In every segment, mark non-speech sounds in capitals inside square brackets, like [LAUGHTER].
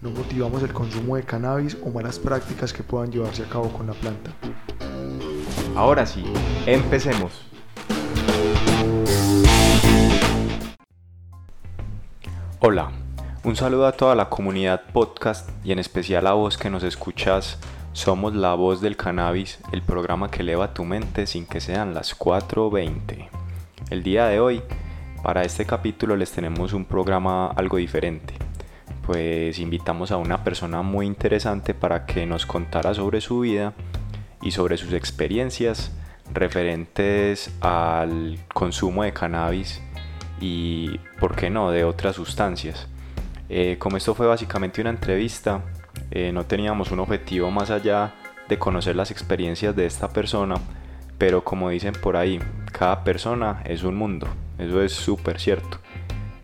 No motivamos el consumo de cannabis o malas prácticas que puedan llevarse a cabo con la planta. Ahora sí, empecemos. Hola, un saludo a toda la comunidad podcast y en especial a vos que nos escuchas. Somos La Voz del Cannabis, el programa que eleva tu mente sin que sean las 4.20. El día de hoy, para este capítulo les tenemos un programa algo diferente. Pues invitamos a una persona muy interesante para que nos contara sobre su vida y sobre sus experiencias referentes al consumo de cannabis y, por qué no, de otras sustancias. Eh, como esto fue básicamente una entrevista, eh, no teníamos un objetivo más allá de conocer las experiencias de esta persona, pero como dicen por ahí, cada persona es un mundo, eso es súper cierto.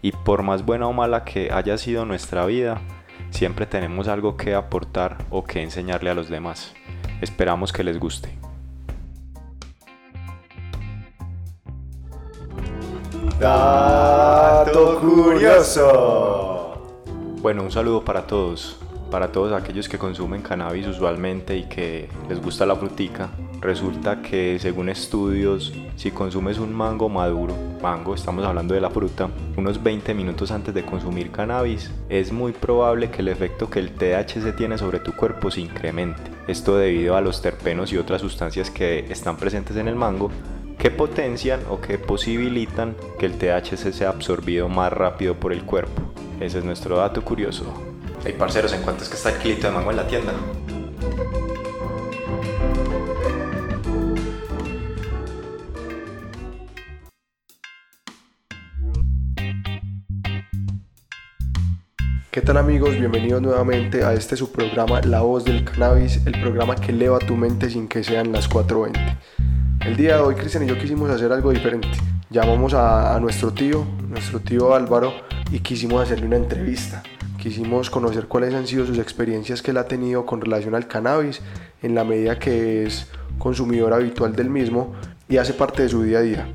Y por más buena o mala que haya sido nuestra vida, siempre tenemos algo que aportar o que enseñarle a los demás. Esperamos que les guste. Dato curioso. Bueno, un saludo para todos, para todos aquellos que consumen cannabis usualmente y que les gusta la frutica. Resulta que según estudios, si consumes un mango maduro, mango, estamos hablando de la fruta, unos 20 minutos antes de consumir cannabis, es muy probable que el efecto que el THC tiene sobre tu cuerpo se incremente. Esto debido a los terpenos y otras sustancias que están presentes en el mango que potencian o que posibilitan que el THC sea absorbido más rápido por el cuerpo. Ese es nuestro dato curioso. Hey parceros, ¿en cuánto es que está el kilito de mango en la tienda? Tal amigos? Bienvenidos nuevamente a este su programa La Voz del Cannabis, el programa que eleva tu mente sin que sean las 4.20. El día de hoy Cristian y yo quisimos hacer algo diferente. Llamamos a, a nuestro tío, nuestro tío Álvaro, y quisimos hacerle una entrevista. Quisimos conocer cuáles han sido sus experiencias que él ha tenido con relación al cannabis en la medida que es consumidor habitual del mismo y hace parte de su día a día.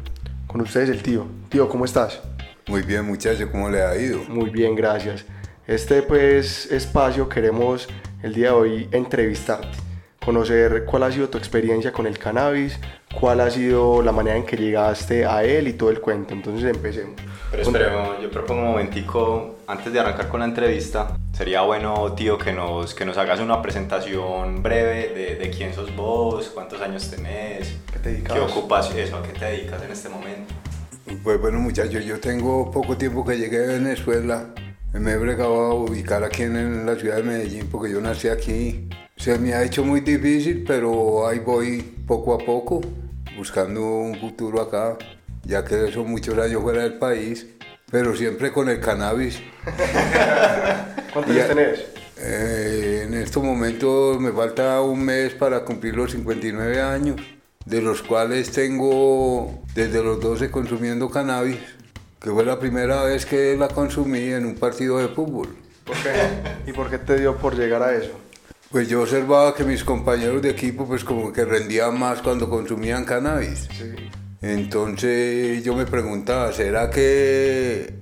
Con ustedes el tío. Tío, ¿cómo estás? Muy bien, muchacho, ¿cómo le ha ido? Muy bien, gracias. Este pues espacio queremos el día de hoy entrevistarte, conocer cuál ha sido tu experiencia con el cannabis, cuál ha sido la manera en que llegaste a él y todo el cuento. Entonces empecemos. Pero esperemos, yo propongo un momentico, antes de arrancar con la entrevista, sería bueno, tío, que nos, que nos hagas una presentación breve de, de quién sos vos, cuántos años tenés, ¿Qué te dedicas? qué ocupas, eso, a qué te dedicas en este momento. Pues bueno, muchachos, yo tengo poco tiempo que llegué a Venezuela. Me he bregado a ubicar aquí en, en la ciudad de Medellín porque yo nací aquí. Se me ha hecho muy difícil, pero ahí voy poco a poco, buscando un futuro acá, ya que son muchos años fuera del país, pero siempre con el cannabis. [LAUGHS] ¿Cuántos años tenés? Eh, en estos momentos me falta un mes para cumplir los 59 años, de los cuales tengo desde los 12 consumiendo cannabis, que fue la primera vez que la consumí en un partido de fútbol. ¿Por qué? ¿Y por qué te dio por llegar a eso? Pues yo observaba que mis compañeros de equipo pues como que rendían más cuando consumían cannabis. Sí. Entonces yo me preguntaba, ¿será que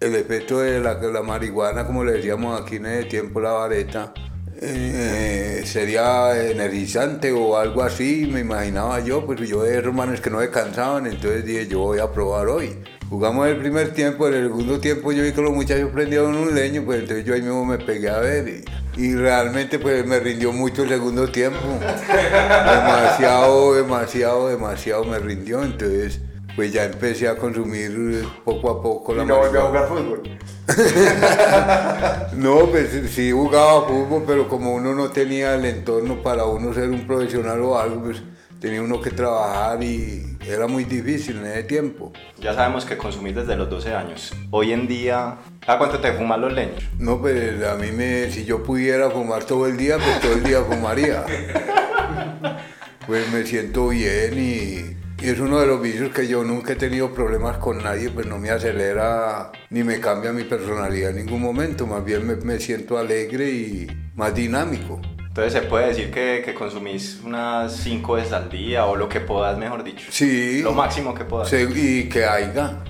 el efecto de la, la marihuana, como le decíamos aquí en ese tiempo, la vareta, eh, sería energizante o algo así? Me imaginaba yo, pues yo de hermanos que no se cansaban, entonces dije, yo voy a probar hoy. Jugamos el primer tiempo, en el segundo tiempo yo vi que los muchachos prendieron un leño, pues entonces yo ahí mismo me pegué a ver y, y realmente pues me rindió mucho el segundo tiempo. demasiado, demasiado, demasiado me rindió, entonces pues ya empecé a consumir poco a poco la ¿Y no volvió a jugar fútbol? [LAUGHS] No, pues sí jugaba fútbol, pero como uno no tenía el entorno para uno ser un profesional o algo, pues tenía uno que trabajar y era muy difícil en ese tiempo. Ya sabemos que consumís desde los 12 años. Hoy en día, ¿a cuánto te fuman los leños? No, pues a mí me, si yo pudiera fumar todo el día, pues todo el día fumaría. Pues me siento bien y y es uno de los vicios que yo nunca he tenido problemas con nadie, pues no me acelera ni me cambia mi personalidad en ningún momento, más bien me, me siento alegre y más dinámico. Entonces se puede decir que, que, consumís unas 5 veces al día o lo que puedas, mejor dicho. Sí. Lo máximo que puedas. Sí, y que haya.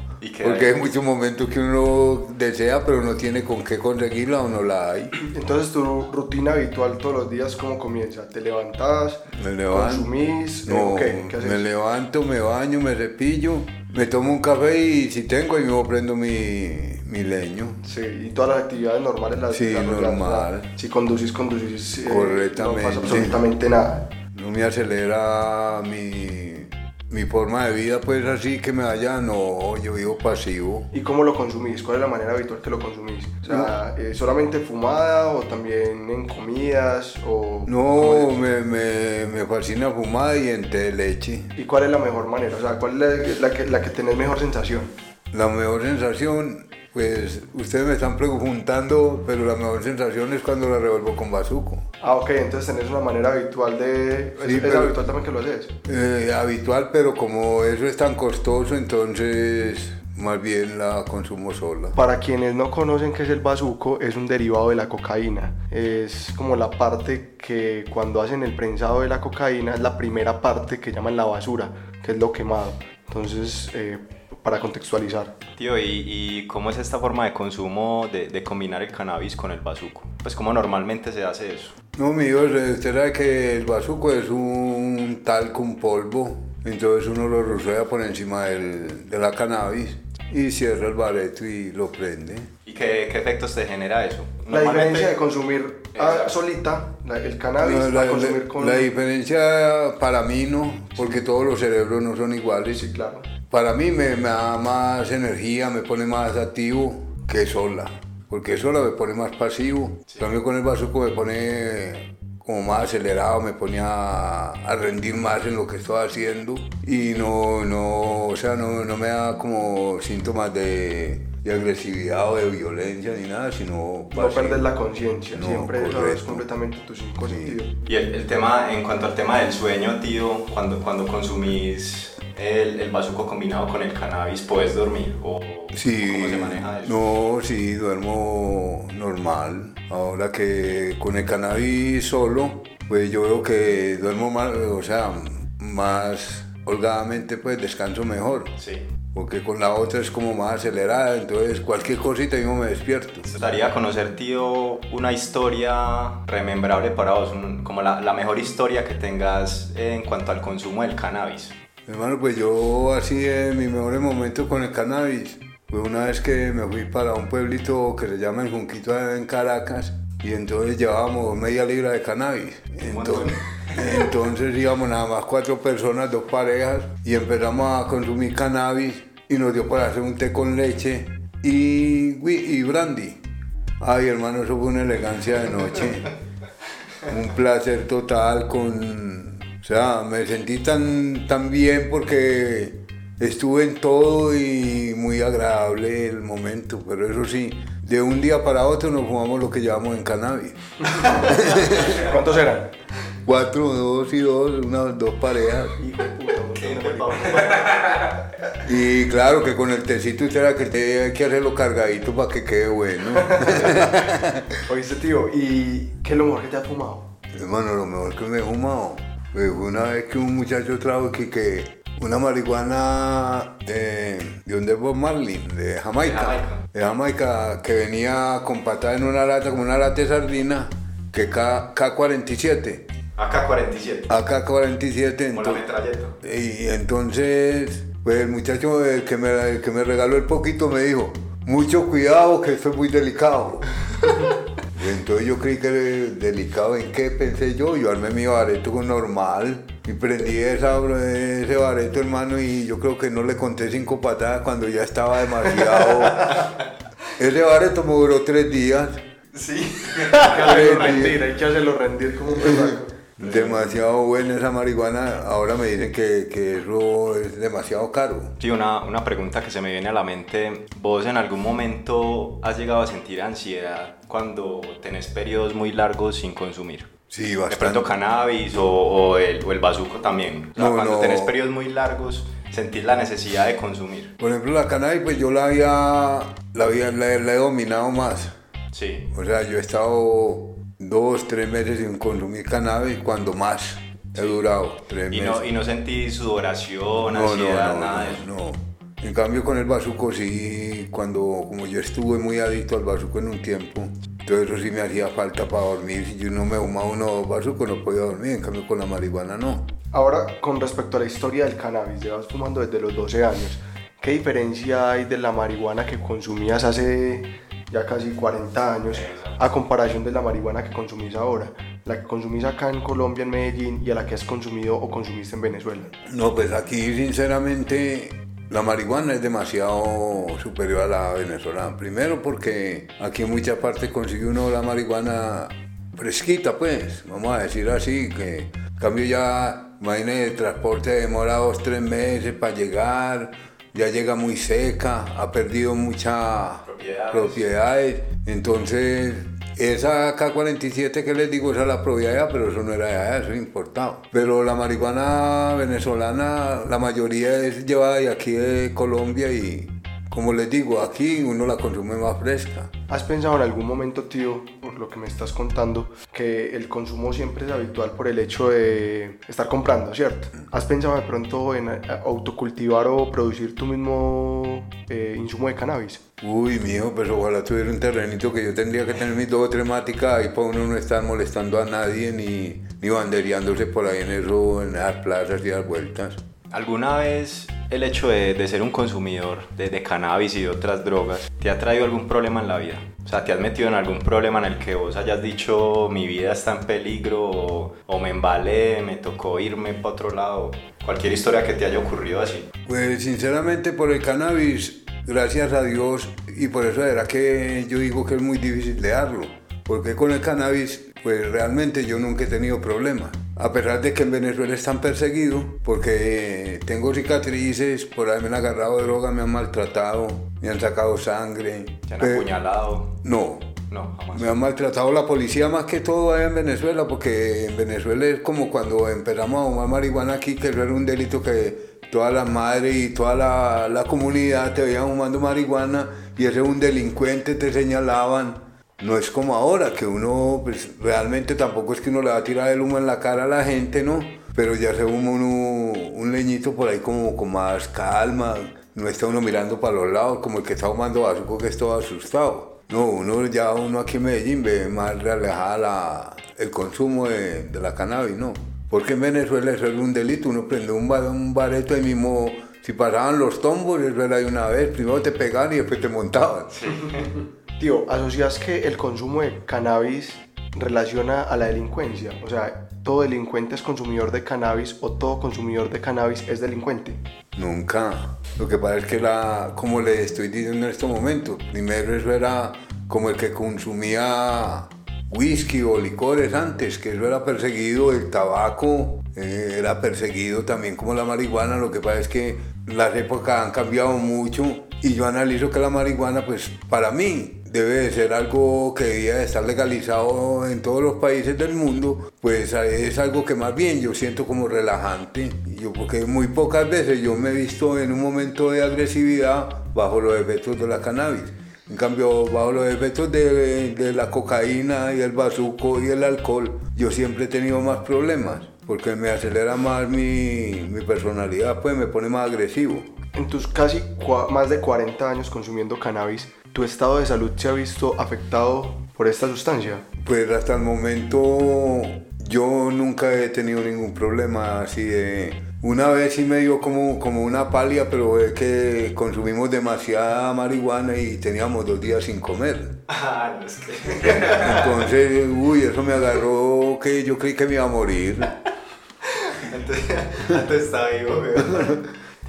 Porque hay muchos momentos que uno desea, pero no tiene con qué conseguirla o no la hay. Entonces, tu rutina habitual todos los días, ¿cómo comienza? ¿Te levantas? Me levanto. ¿Consumís? No, ¿qué? ¿Qué haces? Me levanto, me baño, me cepillo, me tomo un café y si tengo, ahí mismo prendo mi, mi leño. Sí, y todas las actividades normales las Sí, normal. Si conducís, conducís. Eh, Correctamente. No pasa absolutamente nada. No me acelera mi mi forma de vida pues así que me vaya, no, yo vivo pasivo. ¿Y cómo lo consumís? ¿Cuál es la manera habitual que lo consumís? O sea, eh, ¿solamente fumada o también en comidas? O, no, me, me, me, fascina fumada y en té de leche. ¿Y cuál es la mejor manera? O sea, ¿cuál es la, la que, la que tenés mejor sensación? La mejor sensación pues ustedes me están preguntando, pero la mejor sensación es cuando la revuelvo con bazuco. Ah, ok, entonces tenés una manera habitual de... Sí, ¿Es, habitual también que lo haces? Eh, habitual, pero como eso es tan costoso, entonces más bien la consumo sola. Para quienes no conocen qué es el bazuco, es un derivado de la cocaína. Es como la parte que cuando hacen el prensado de la cocaína es la primera parte que llaman la basura, que es lo quemado. Entonces, eh, para contextualizar. Tío, ¿y, ¿y, cómo es esta forma de consumo de, de, combinar el cannabis con el bazuco? Pues cómo normalmente se hace eso. No, mío, usted sabe que el bazuco es un talco, un polvo, entonces uno lo rocea por encima del, de la cannabis y cierra el bareto y lo prende. ¿Y qué, qué efectos te genera eso? La diferencia de consumir solita el cannabis la, consumir con... La diferencia para mí no, porque todos los cerebros no son iguales. Sí, claro. Para mí me, me da más energía, me pone más activo que sola, porque sola me pone más pasivo. También con el bazuco me pone como más acelerado, me pone a, a, rendir más en lo que estoy haciendo y no, no, o sea, no, no me da como síntomas de, de, agresividad o de violencia ni nada, sino... No perder la conciencia, no, siempre es completamente tus cinco sentidos. Y el, el, tema, en cuanto al tema del sueño, tío, cuando, cuando consumís el, el bazuco combinado con el cannabis, ¿puedes dormir? ¿O sí, cómo se maneja eso? No, sí, duermo normal. Ahora que con el cannabis solo, pues yo veo que duermo más, o sea, más holgadamente, pues descanso mejor. Sí. Porque con la otra es como más acelerada, entonces cualquier cosita yo me despierto. Me gustaría conocer, tío, una historia remembrable para vos, un, como la, la mejor historia que tengas en cuanto al consumo del cannabis. Hermano, pues yo así en mis mejores momentos con el cannabis, fue una vez que me fui para un pueblito que se llama El Junquito en Caracas y entonces llevábamos media libra de cannabis. Entonces, entonces íbamos nada más cuatro personas, dos parejas y empezamos a consumir cannabis y nos dio para hacer un té con leche y, y brandy. Ay hermano, eso fue una elegancia de noche. Un placer total con o sea, me sentí tan, tan bien porque estuve en todo y muy agradable el momento, pero eso sí, de un día para otro nos fumamos lo que llamamos en cannabis. [LAUGHS] ¿Cuántos eran? Cuatro, dos y dos, unas dos parejas. [LAUGHS] Y claro que con el tecito usted era que tenía que hacerlo cargadito para que quede bueno. [LAUGHS] Oíste, tío, ¿y qué es lo mejor que te has fumado? Hermano, lo mejor que me he fumado. Pues una vez que un muchacho trajo que, que una marihuana de, de donde Bob Marley, de Jamaica, De Jamaica. de Jamaica, que venía compatada en una lata, como una lata de sardina, que K, K47. AK-47. AK-47. Como la metralleta. Y entonces, pues el muchacho el que, me, el que me regaló el poquito me dijo, mucho cuidado que esto es muy delicado. [LAUGHS] Y entonces yo creí que era delicado. ¿En qué pensé yo? Yo armé mi bareto con normal y prendí esa, ese bareto, hermano, y yo creo que no le conté cinco patadas cuando ya estaba demasiado. [LAUGHS] ese bareto me duró tres días. Sí, hay que hacerlo rendir, hay que hacerlo rendir como un perraco. [LAUGHS] Demasiado buena esa marihuana. Ahora me dicen que, que eso es demasiado caro. Sí, una, una pregunta que se me viene a la mente. ¿Vos en algún momento has llegado a sentir ansiedad cuando tenés periodos muy largos sin consumir? Sí, De bastante. pronto cannabis o, o el, o el bazuco también. O sea, No, cuando no. tenés periodos muy largos, sentís la necesidad de consumir. Por ejemplo, la cannabis, pues yo la había, la había, la, la he dominado más. Sí. O sea, yo he estado dos, tres meses sin consumir cannabis, cuando más he durado, tres Y meses. no, y no sentís sudoración, ansiedad, nada de eso. no. En cambio con el bazuco sí, cuando como yo estuve muy adicto al bazuco en un tiempo, todo eso sí me hacía falta para dormir. Si yo no me fumaba uno bazuco no podía dormir, en cambio con la marihuana no. Ahora, con respecto a la historia del cannabis, llevas fumando desde los 12 años. ¿Qué diferencia hay de la marihuana que consumías hace ya casi 40 años a comparación de la marihuana que consumís ahora? La que consumís acá en Colombia, en Medellín, y a la que has consumido o consumiste en Venezuela. No, pues aquí sinceramente la marihuana es demasiado superior a la venezolana. Primero porque aquí en muchas partes consigue uno la marihuana fresquita, pues, vamos a decir así, que en cambio ya, imagínate, el transporte demora dos, tres meses para llegar, ya llega muy seca, ha perdido muchas Propiedades. propiedades, entonces esa K47 que les digo, esa es la propiedad, pero eso no era de allá, eso es importado. Pero la marihuana venezolana, la mayoría es llevada de aquí de Colombia y, como les digo, aquí uno la consume más fresca. ¿Has pensado en algún momento, tío, lo que me estás contando, que el consumo siempre es habitual por el hecho de estar comprando, ¿cierto? ¿Has pensado de pronto en autocultivar o producir tu mismo eh, insumo de cannabis? Uy, mijo, pues ojalá tuviera un terrenito que yo tendría que tener mis dos o tres maticas ahí para uno no estar molestando a nadie ni, ni bandereándose por ahí en eso, en las plazas y las vueltas. ¿Alguna vez el hecho de, ser un consumidor de, cannabis y de otras drogas te ha traído algún problema en la vida? O sea, ¿te has metido en algún problema en el que vos hayas dicho mi vida está en peligro o, o me embalé, me tocó irme para otro lado? Cualquier historia que te haya ocurrido así. Pues sinceramente por el cannabis, gracias a Dios, y por eso era que yo digo que es muy difícil dejarlo, porque con el cannabis, pues realmente yo nunca he tenido problemas. A pesar de que en Venezuela están perseguidos, porque tengo cicatrices, por ahí me han agarrado droga, me han maltratado, me han sacado sangre. ¿Te han Pe- apuñalado? No, No, jamás. me han maltratado la policía más que todo allá en Venezuela, porque en Venezuela es como cuando empezamos a fumar marihuana aquí, que eso era un delito que todas las madres y toda la, la comunidad te veían fumando marihuana y ese un delincuente, te señalaban. No es como ahora, que uno pues, realmente tampoco es que uno le va a tirar el humo en la cara a la gente, ¿no? Pero ya se fuma uno un leñito por ahí como con más calma, no está uno mirando para los lados como el que está fumando bazuco que es todo asustado. No, uno ya uno aquí en Medellín ve más relajada la- el consumo de, la cannabis, ¿no? Porque en Venezuela eso era un delito, uno prende un, ba- un bareto ahí mismo, si pasaban los tombos, eso era de una vez, primero te pegaban y después te montaban. Tío, ¿asocias que el consumo de cannabis relaciona a la delincuencia? O sea, ¿todo delincuente es consumidor de cannabis o todo consumidor de cannabis es delincuente? Nunca. Lo que pasa es que la, como le estoy diciendo en estos momentos, primero eso era como el que consumía whisky o licores antes, que eso era perseguido, el tabaco eh, era perseguido también como la marihuana, lo que pasa es que las épocas han cambiado mucho y yo analizo que la marihuana, pues para mí, debe de ser algo que debía de estar legalizado en todos los países del mundo, pues es algo que más bien yo siento como relajante. Yo porque muy pocas veces yo me he visto en un momento de agresividad bajo los efectos de la cannabis. En cambio, bajo los efectos de, de la cocaína y el bazuco y el alcohol, yo siempre he tenido más problemas, porque me acelera más mi, mi personalidad, pues me pone más agresivo. En tus casi más de 40 años consumiendo cannabis, ¿tu estado de salud se ha visto afectado por esta sustancia? Pues hasta el momento yo nunca he tenido ningún problema así de... Una vez sí me dio como, como una palia, pero es que consumimos demasiada marihuana y teníamos dos días sin comer. [LAUGHS] Ah, no, es que... [LAUGHS] Entonces, uy, eso me agarró que yo creí que me iba a morir. Antes, antes está vivo,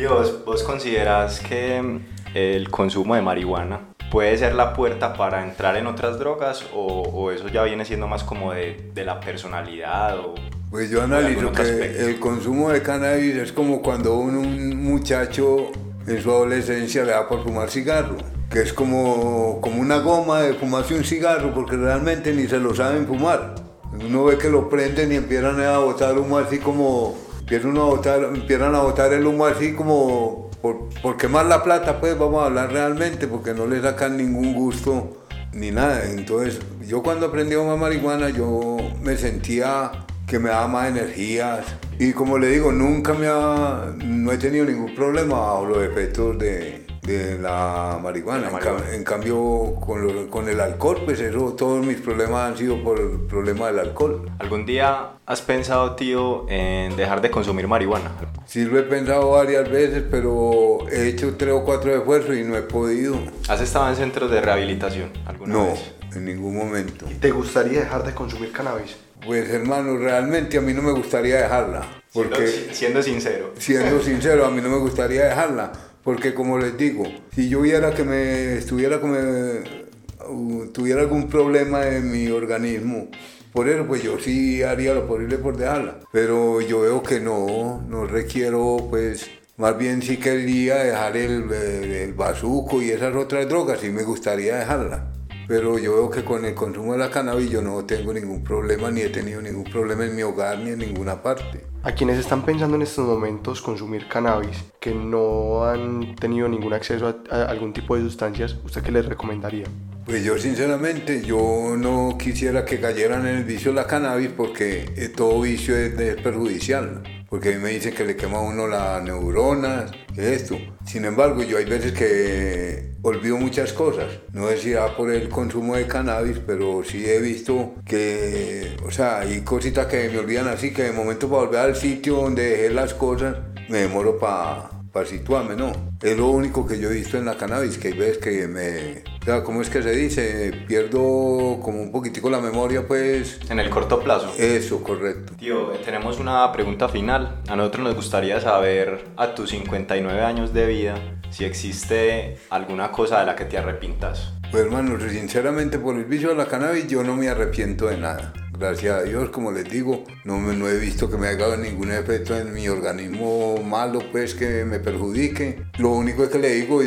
¿vos, vos consideras que mm, el consumo de marihuana puede ser la puerta para entrar en otras drogas o, o eso ya viene siendo más como de, de la personalidad o Pues yo analizo que el consumo de cannabis es como cuando un, un muchacho en su adolescencia le da por fumar cigarro que es como, como una goma de fumarse un cigarro, porque realmente ni se lo saben fumar. Uno ve que lo prenden y empiezan a botar humo así como, empiezan a botar, empiezan a botar el humo así como, por, quemar la plata, pues vamos a hablar realmente, porque no le sacan ningún gusto ni nada. Entonces, yo cuando aprendí a fumar marihuana, yo me sentía que me daba más energías. Y como le digo, nunca me ha, no he tenido ningún problema bajo los efectos de, de la marihuana. En, cambio, con, con, el alcohol, pues eso, todos mis problemas han sido por el problema del alcohol. ¿Algún día has pensado, tío, en dejar de consumir marihuana? Sí, lo he pensado varias veces, pero he hecho tres o cuatro esfuerzos y no he podido. ¿Has estado en centros de rehabilitación alguna no, vez? No, en ningún momento. ¿Y te gustaría dejar de consumir cannabis? Pues hermano, realmente a mí no me gustaría dejarla. Porque, siendo, siendo sincero. Siendo [LAUGHS] sincero, a mí no me gustaría dejarla porque como les digo, si yo viera que me estuviera como uh, tuviera algún problema en mi organismo, por eso pues yo sí haría lo posible por dejarla. Pero yo veo que no, no requiero pues más bien sí quería dejar el, el, el bazuco y esas otras drogas, sí me gustaría dejarla pero yo veo que con el consumo de la cannabis yo no tengo ningún problema, ni he tenido ningún problema en mi hogar ni en ninguna parte. A quienes están pensando en estos momentos consumir cannabis, que no han tenido ningún acceso a, algún tipo de sustancias, ¿usted qué les recomendaría? Pues yo sinceramente, yo no quisiera que cayeran en el vicio de la cannabis porque eh, todo vicio es, perjudicial. Porque a mí me dicen que le quema a uno las neuronas, esto. Sin embargo, yo hay veces que olvido muchas cosas. No sé por el consumo de cannabis, pero sí he visto que, o sea, hay cositas que me olvidan así, que de momento para volver al sitio donde dejé las cosas, me demoro para para situarme, ¿no? Es lo único que yo he visto en la cannabis, que hay veces que me... O sea, ¿cómo es que se dice? Pierdo como un poquitico la memoria, pues... En el corto plazo. Eso, correcto. Tío, tenemos una pregunta final. A nosotros nos gustaría saber, a tus 59 años de vida, si existe alguna cosa de la que te arrepientas. Pues hermano, sinceramente por el vicio de la cannabis yo no me arrepiento de nada. Gracias a Dios, como les digo, no, me, no he visto que me haya dado ningún efecto en mi organismo malo, pues que me perjudique. Lo único que le digo,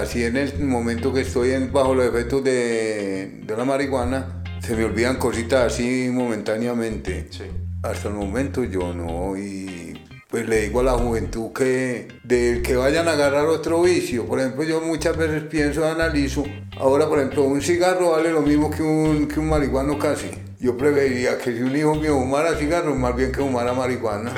así en el momento que estoy bajo los efectos de, de, la marihuana, se me olvidan cositas así momentáneamente. Sí. Hasta el momento yo no, y pues le digo a la juventud que de que vayan a agarrar otro vicio. Por ejemplo, yo muchas veces pienso, analizo, ahora por ejemplo un cigarro vale lo mismo que un, que un marihuano casi yo preferiría que si un hijo mío fumara cigarros, más bien que fumara marihuana.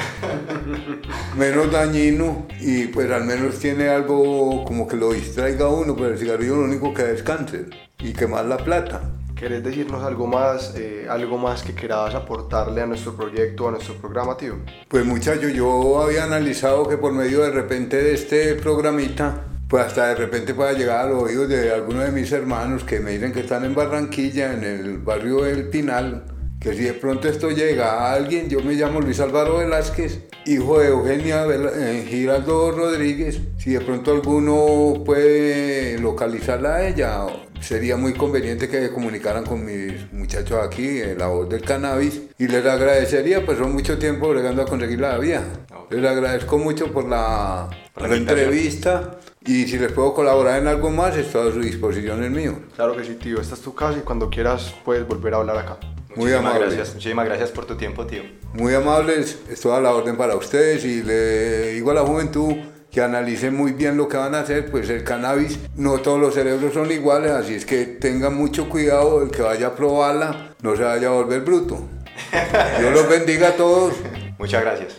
[LAUGHS] menos dañino y pues al menos tiene algo como que lo distraiga a uno, pero el cigarrillo lo único que da es cáncer y quemar la plata. ¿Querés decirnos algo más, eh, algo más que quieras aportarle a nuestro proyecto, a nuestro programa, tío? Pues muchachos, yo había analizado que por medio de repente de este programita pues hasta de repente pueda llegar a los oídos de algunos de mis hermanos que me dicen que están en Barranquilla, en el barrio del Pinal, que si de pronto esto llega a alguien, yo me llamo Luis Álvaro Velázquez, hijo de Eugenia eh, Giraldo Rodríguez, si de pronto alguno puede localizarla a ella, sería muy conveniente que comunicaran con mis muchachos aquí, en la voz del cannabis, y les agradecería, pues son mucho tiempo bregando a conseguir la vía. Les agradezco mucho por la, por la entrevista y si les puedo colaborar en algo más, estoy a su disposición el mío. Claro que sí, tío. Esta es tu casa y cuando quieras puedes volver a hablar acá. Muy amable. Gracias. Muchísimas gracias por tu tiempo, tío. Muy amables. Estoy a la orden para ustedes y le digo a la juventud que analicen muy bien lo que van a hacer, pues el cannabis, no todos los cerebros son iguales, así es que tengan mucho cuidado, el que vaya a probarla no se vaya a volver bruto. [LAUGHS] Dios los bendiga a todos. Muchas gracias.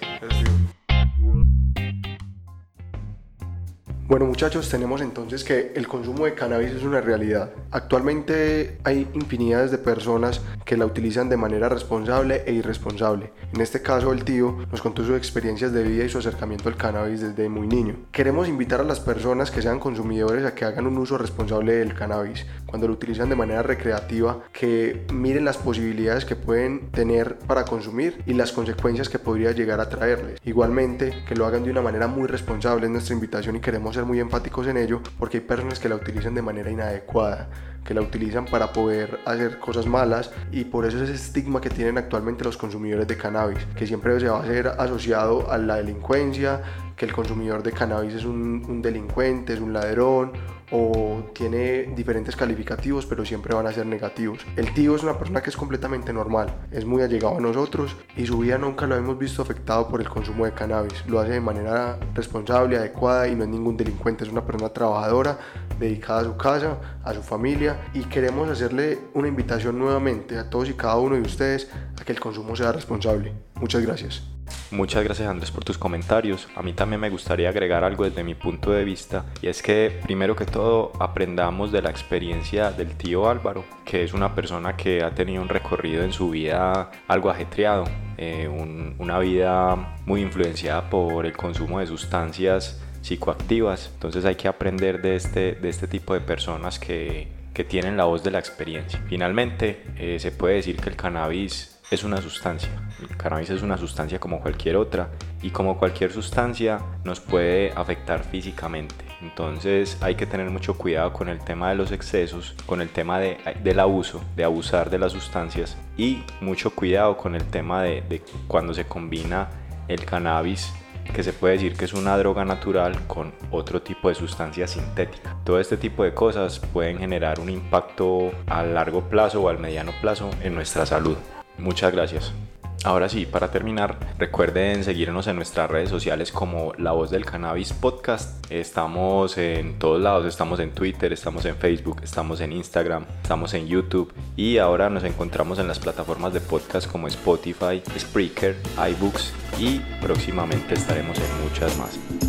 Bueno muchachos, tenemos entonces que el consumo de cannabis es una realidad. Actualmente hay infinidades de personas que la utilizan de manera responsable e irresponsable. En este caso el tío nos contó sus experiencias de vida y su acercamiento al cannabis desde muy niño. Queremos invitar a las personas que sean consumidores a que hagan un uso responsable del cannabis cuando lo utilizan de manera recreativa, que miren las posibilidades que pueden tener para consumir y las consecuencias que podría llegar a traerles. Igualmente, que lo hagan de una manera muy responsable es nuestra invitación y queremos ser muy enfáticos en ello porque hay personas que la utilizan de manera inadecuada que la utilizan para poder hacer cosas malas y por eso es ese estigma que tienen actualmente los consumidores de cannabis, que siempre se va a ser asociado a la delincuencia, que el consumidor de cannabis es un delincuente, es un ladrón o tiene diferentes calificativos, pero siempre van a ser negativos. El tío es una persona que es completamente normal, es muy allegado a nosotros y su vida nunca lo hemos visto afectado por el consumo de cannabis. Lo hace de manera responsable, adecuada y no es ningún delincuente, es una persona trabajadora, dedicada a su casa, a su familia y queremos hacerle una invitación nuevamente a todos y cada uno de ustedes a que el consumo sea responsable. Muchas gracias. Muchas gracias Andrés por tus comentarios. A mí también me gustaría agregar algo desde mi punto de vista y es que primero que todo aprendamos de la experiencia del tío Álvaro, que es una persona que ha tenido un recorrido en su vida algo ajetreado, eh, una vida muy influenciada por el consumo de sustancias psicoactivas. Entonces hay que aprender de este, de este tipo de personas que, que tienen la voz de la experiencia. Finalmente, eh, se puede decir que el cannabis es una sustancia. El cannabis es una sustancia como cualquier otra y como cualquier sustancia nos puede afectar físicamente. Entonces hay que tener mucho cuidado con el tema de los excesos, con el tema de, del abuso, de abusar de las sustancias y mucho cuidado con el tema de, de cuando se combina el cannabis que se puede decir que es una droga natural con otro tipo de sustancia sintética. Todo este tipo de cosas pueden generar un impacto a largo plazo o al mediano plazo en nuestra salud. Muchas gracias. Ahora sí, para terminar, recuerden seguirnos en nuestras redes sociales como La Voz del Cannabis Podcast. Estamos en todos lados, estamos en Twitter, estamos en Facebook, estamos en Instagram, estamos en YouTube y ahora nos encontramos en las plataformas de podcast como Spotify, Spreaker, iBooks y próximamente estaremos en muchas más.